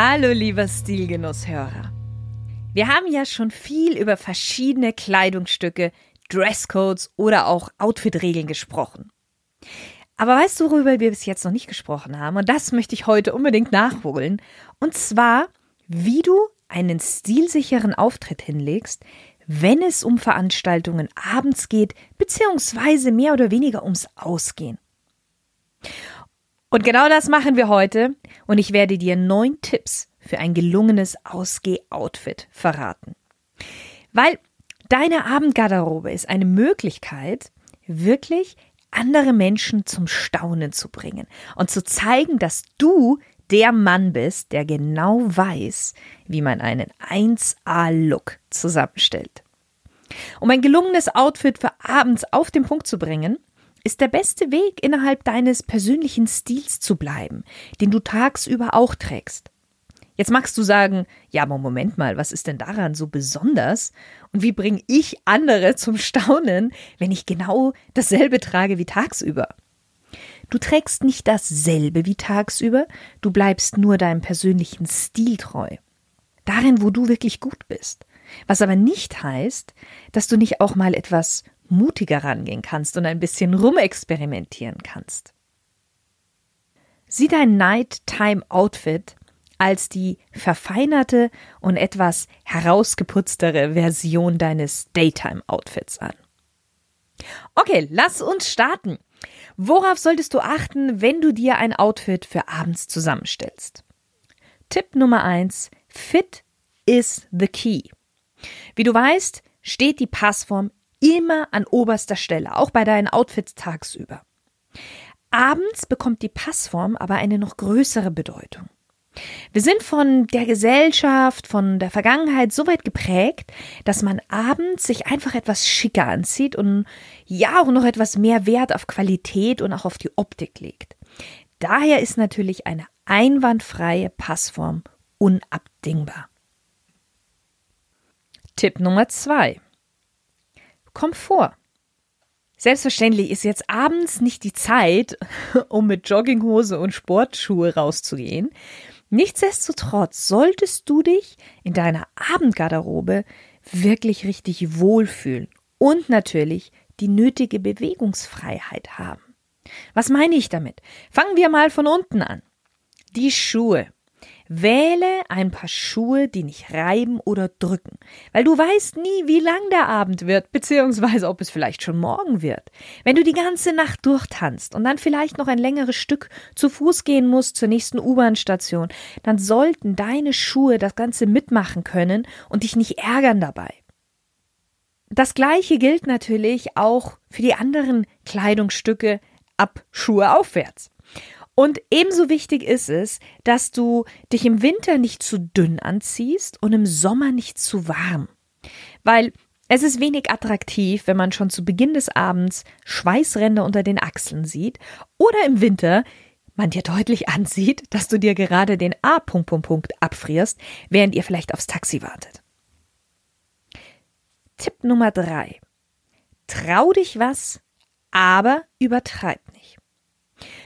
Hallo lieber Stilgenusshörer. Wir haben ja schon viel über verschiedene Kleidungsstücke, Dresscodes oder auch Outfitregeln gesprochen. Aber weißt du, worüber wir bis jetzt noch nicht gesprochen haben? Und das möchte ich heute unbedingt nachholen. Und zwar, wie du einen stilsicheren Auftritt hinlegst, wenn es um Veranstaltungen abends geht, beziehungsweise mehr oder weniger ums Ausgehen. Und genau das machen wir heute und ich werde dir neun Tipps für ein gelungenes Ausgeh-Outfit verraten. Weil deine Abendgarderobe ist eine Möglichkeit, wirklich andere Menschen zum Staunen zu bringen und zu zeigen, dass du der Mann bist, der genau weiß, wie man einen 1A-Look zusammenstellt. Um ein gelungenes Outfit für abends auf den Punkt zu bringen, ist der beste Weg, innerhalb deines persönlichen Stils zu bleiben, den du tagsüber auch trägst. Jetzt magst du sagen, ja, aber Moment mal, was ist denn daran so besonders? Und wie bringe ich andere zum Staunen, wenn ich genau dasselbe trage wie tagsüber? Du trägst nicht dasselbe wie tagsüber, du bleibst nur deinem persönlichen Stil treu. Darin, wo du wirklich gut bist. Was aber nicht heißt, dass du nicht auch mal etwas mutiger rangehen kannst und ein bisschen rumexperimentieren kannst. Sieh dein Nighttime Outfit als die verfeinerte und etwas herausgeputztere Version deines Daytime Outfits an. Okay, lass uns starten. Worauf solltest du achten, wenn du dir ein Outfit für abends zusammenstellst? Tipp Nummer eins: Fit is the key. Wie du weißt, steht die Passform immer an oberster Stelle, auch bei deinen Outfits tagsüber. Abends bekommt die Passform aber eine noch größere Bedeutung. Wir sind von der Gesellschaft, von der Vergangenheit so weit geprägt, dass man abends sich einfach etwas schicker anzieht und ja auch noch etwas mehr Wert auf Qualität und auch auf die Optik legt. Daher ist natürlich eine einwandfreie Passform unabdingbar. Tipp Nummer zwei. Komfort. Selbstverständlich ist jetzt abends nicht die Zeit, um mit Jogginghose und Sportschuhe rauszugehen. Nichtsdestotrotz solltest du dich in deiner Abendgarderobe wirklich richtig wohlfühlen und natürlich die nötige Bewegungsfreiheit haben. Was meine ich damit? Fangen wir mal von unten an. Die Schuhe. Wähle ein paar Schuhe, die nicht reiben oder drücken, weil du weißt nie, wie lang der Abend wird, beziehungsweise ob es vielleicht schon morgen wird. Wenn du die ganze Nacht durchtanzt und dann vielleicht noch ein längeres Stück zu Fuß gehen musst zur nächsten U-Bahn-Station, dann sollten deine Schuhe das Ganze mitmachen können und dich nicht ärgern dabei. Das gleiche gilt natürlich auch für die anderen Kleidungsstücke ab Schuhe aufwärts. Und ebenso wichtig ist es, dass du dich im Winter nicht zu dünn anziehst und im Sommer nicht zu warm. Weil es ist wenig attraktiv, wenn man schon zu Beginn des Abends Schweißränder unter den Achseln sieht oder im Winter man dir deutlich ansieht, dass du dir gerade den A. Punkt, Punkt, Punkt abfrierst, während ihr vielleicht aufs Taxi wartet. Tipp Nummer drei. Trau dich was, aber übertreib nicht.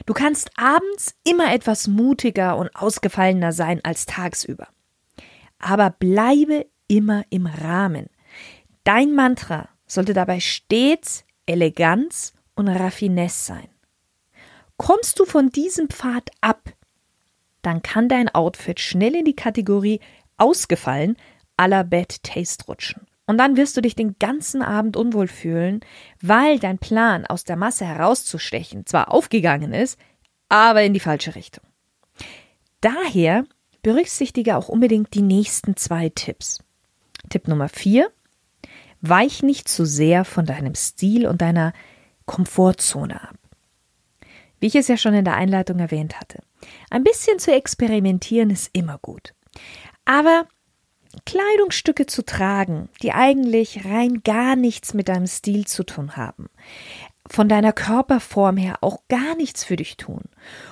Du kannst abends immer etwas mutiger und ausgefallener sein als tagsüber. Aber bleibe immer im Rahmen. Dein Mantra sollte dabei stets Eleganz und Raffinesse sein. Kommst du von diesem Pfad ab, dann kann dein Outfit schnell in die Kategorie ausgefallen la Bad Taste rutschen. Und dann wirst du dich den ganzen Abend unwohl fühlen, weil dein Plan, aus der Masse herauszustechen, zwar aufgegangen ist, aber in die falsche Richtung. Daher berücksichtige auch unbedingt die nächsten zwei Tipps. Tipp Nummer vier: Weich nicht zu sehr von deinem Stil und deiner Komfortzone ab. Wie ich es ja schon in der Einleitung erwähnt hatte. Ein bisschen zu experimentieren ist immer gut. Aber Kleidungsstücke zu tragen, die eigentlich rein gar nichts mit deinem Stil zu tun haben, von deiner Körperform her auch gar nichts für dich tun.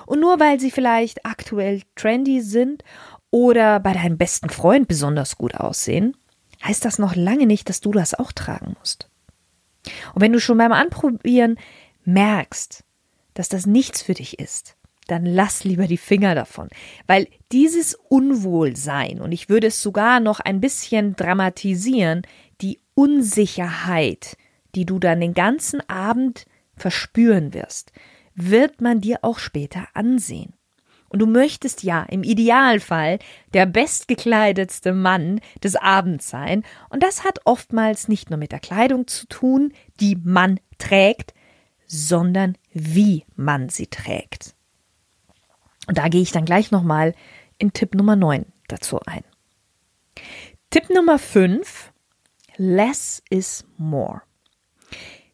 Und nur weil sie vielleicht aktuell trendy sind oder bei deinem besten Freund besonders gut aussehen, heißt das noch lange nicht, dass du das auch tragen musst. Und wenn du schon beim Anprobieren merkst, dass das nichts für dich ist, dann lass lieber die Finger davon. Weil dieses Unwohlsein, und ich würde es sogar noch ein bisschen dramatisieren, die Unsicherheit, die du dann den ganzen Abend verspüren wirst, wird man dir auch später ansehen. Und du möchtest ja im Idealfall der bestgekleidetste Mann des Abends sein. Und das hat oftmals nicht nur mit der Kleidung zu tun, die man trägt, sondern wie man sie trägt. Und da gehe ich dann gleich nochmal in Tipp Nummer 9 dazu ein. Tipp Nummer 5. Less is more.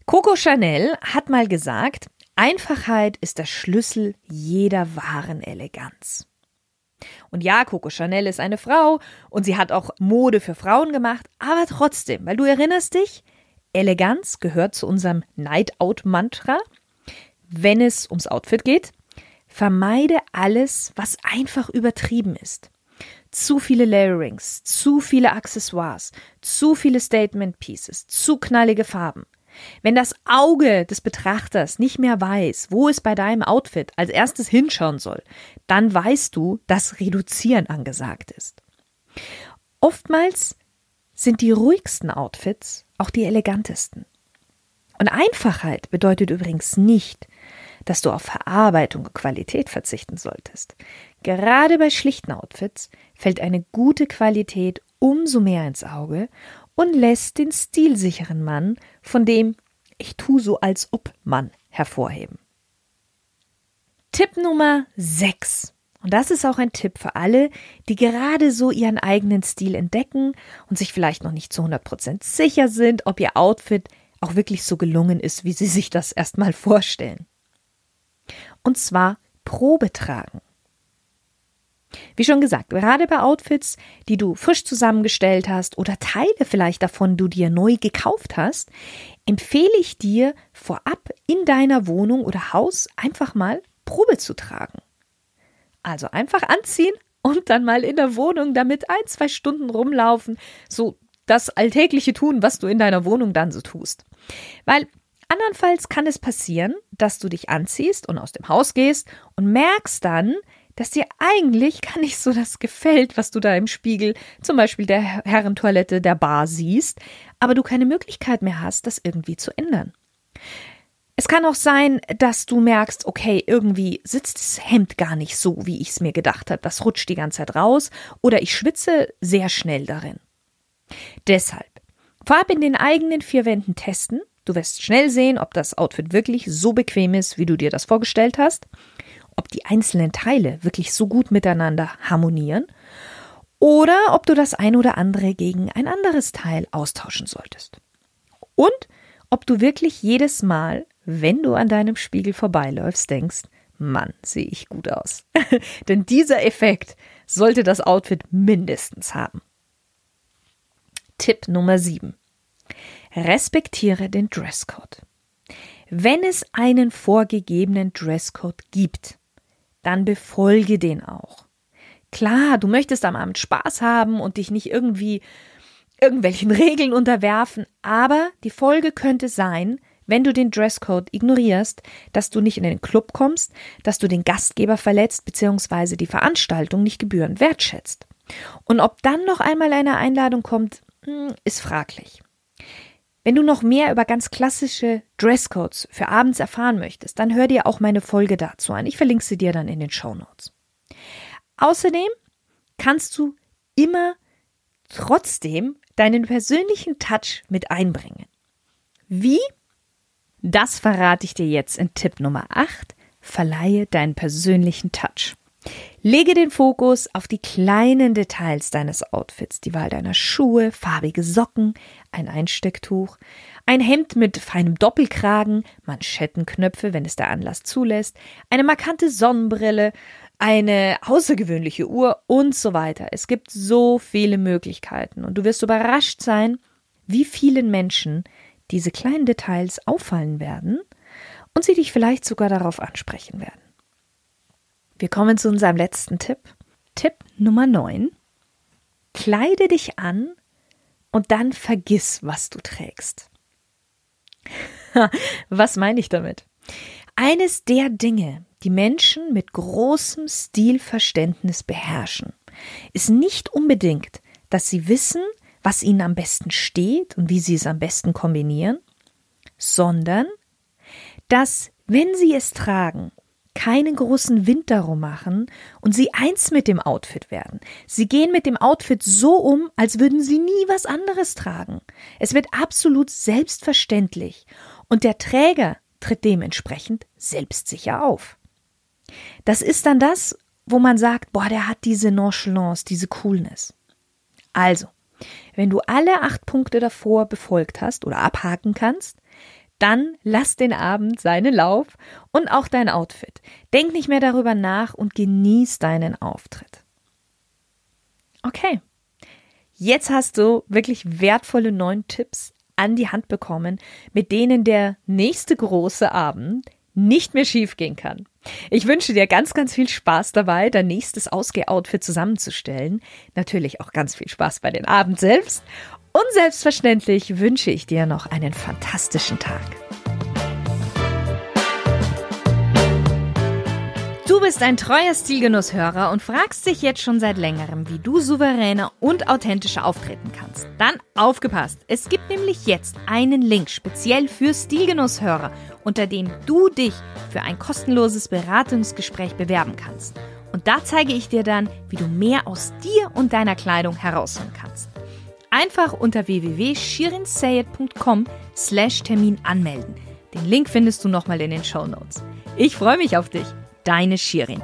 Coco Chanel hat mal gesagt, Einfachheit ist der Schlüssel jeder wahren Eleganz. Und ja, Coco Chanel ist eine Frau und sie hat auch Mode für Frauen gemacht, aber trotzdem, weil du erinnerst dich, Eleganz gehört zu unserem Night-Out-Mantra. Wenn es ums Outfit geht, Vermeide alles, was einfach übertrieben ist. Zu viele Layerings, zu viele Accessoires, zu viele Statement Pieces, zu knallige Farben. Wenn das Auge des Betrachters nicht mehr weiß, wo es bei deinem Outfit als erstes hinschauen soll, dann weißt du, dass Reduzieren angesagt ist. Oftmals sind die ruhigsten Outfits auch die elegantesten. Und Einfachheit bedeutet übrigens nicht, dass du auf Verarbeitung und Qualität verzichten solltest. Gerade bei schlichten Outfits fällt eine gute Qualität umso mehr ins Auge und lässt den stilsicheren Mann von dem ich tu so als ob Mann hervorheben. Tipp Nummer 6. Und das ist auch ein Tipp für alle, die gerade so ihren eigenen Stil entdecken und sich vielleicht noch nicht zu 100% sicher sind, ob ihr Outfit auch wirklich so gelungen ist, wie sie sich das erstmal vorstellen und zwar Probe tragen. Wie schon gesagt, gerade bei Outfits, die du frisch zusammengestellt hast oder Teile vielleicht davon du dir neu gekauft hast, empfehle ich dir vorab in deiner Wohnung oder Haus einfach mal Probe zu tragen. Also einfach anziehen und dann mal in der Wohnung damit ein, zwei Stunden rumlaufen, so das Alltägliche tun, was du in deiner Wohnung dann so tust. Weil Andernfalls kann es passieren, dass du dich anziehst und aus dem Haus gehst und merkst dann, dass dir eigentlich gar nicht so das gefällt, was du da im Spiegel, zum Beispiel der Herrentoilette der Bar siehst, aber du keine Möglichkeit mehr hast, das irgendwie zu ändern. Es kann auch sein, dass du merkst, okay, irgendwie sitzt das Hemd gar nicht so, wie ich es mir gedacht habe. Das rutscht die ganze Zeit raus oder ich schwitze sehr schnell darin. Deshalb, vorab in den eigenen vier Wänden testen, Du wirst schnell sehen, ob das Outfit wirklich so bequem ist, wie du dir das vorgestellt hast, ob die einzelnen Teile wirklich so gut miteinander harmonieren oder ob du das ein oder andere gegen ein anderes Teil austauschen solltest. Und ob du wirklich jedes Mal, wenn du an deinem Spiegel vorbeiläufst, denkst, Mann, sehe ich gut aus. Denn dieser Effekt sollte das Outfit mindestens haben. Tipp Nummer 7. Respektiere den Dresscode. Wenn es einen vorgegebenen Dresscode gibt, dann befolge den auch. Klar, du möchtest am Abend Spaß haben und dich nicht irgendwie irgendwelchen Regeln unterwerfen, aber die Folge könnte sein, wenn du den Dresscode ignorierst, dass du nicht in den Club kommst, dass du den Gastgeber verletzt bzw. die Veranstaltung nicht gebührend wertschätzt. Und ob dann noch einmal eine Einladung kommt, hm, ist fraglich. Wenn du noch mehr über ganz klassische Dresscodes für abends erfahren möchtest, dann hör dir auch meine Folge dazu an. Ich verlinke sie dir dann in den Show Notes. Außerdem kannst du immer trotzdem deinen persönlichen Touch mit einbringen. Wie? Das verrate ich dir jetzt in Tipp Nummer 8. Verleihe deinen persönlichen Touch. Lege den Fokus auf die kleinen Details deines Outfits, die Wahl deiner Schuhe, farbige Socken, ein Einstecktuch, ein Hemd mit feinem Doppelkragen, Manschettenknöpfe, wenn es der Anlass zulässt, eine markante Sonnenbrille, eine außergewöhnliche Uhr und so weiter. Es gibt so viele Möglichkeiten und du wirst überrascht sein, wie vielen Menschen diese kleinen Details auffallen werden und sie dich vielleicht sogar darauf ansprechen werden. Wir kommen zu unserem letzten Tipp. Tipp Nummer 9. Kleide dich an und dann vergiss, was du trägst. was meine ich damit? Eines der Dinge, die Menschen mit großem Stilverständnis beherrschen, ist nicht unbedingt, dass sie wissen, was ihnen am besten steht und wie sie es am besten kombinieren, sondern dass, wenn sie es tragen, keinen großen Wind darum machen und sie eins mit dem Outfit werden. Sie gehen mit dem Outfit so um, als würden sie nie was anderes tragen. Es wird absolut selbstverständlich und der Träger tritt dementsprechend selbstsicher auf. Das ist dann das, wo man sagt, boah, der hat diese Nonchalance, diese Coolness. Also, wenn du alle acht Punkte davor befolgt hast oder abhaken kannst, dann lass den Abend seinen Lauf und auch dein Outfit. Denk nicht mehr darüber nach und genieß deinen Auftritt. Okay. Jetzt hast du wirklich wertvolle neun Tipps an die Hand bekommen, mit denen der nächste große Abend nicht mehr schiefgehen kann. Ich wünsche dir ganz, ganz viel Spaß dabei, dein nächstes Ausgeh-Outfit zusammenzustellen. Natürlich auch ganz viel Spaß bei den Abend selbst. Und selbstverständlich wünsche ich dir noch einen fantastischen Tag. Du bist ein treuer Stilgenusshörer und fragst dich jetzt schon seit längerem, wie du souveräner und authentischer auftreten kannst. Dann aufgepasst! Es gibt nämlich jetzt einen Link speziell für Stilgenusshörer, unter dem du dich für ein kostenloses Beratungsgespräch bewerben kannst. Und da zeige ich dir dann, wie du mehr aus dir und deiner Kleidung herausholen kannst. Einfach unter www.shirinsayed.com slash Termin anmelden. Den Link findest du nochmal in den Show Notes. Ich freue mich auf dich. Deine Shirin.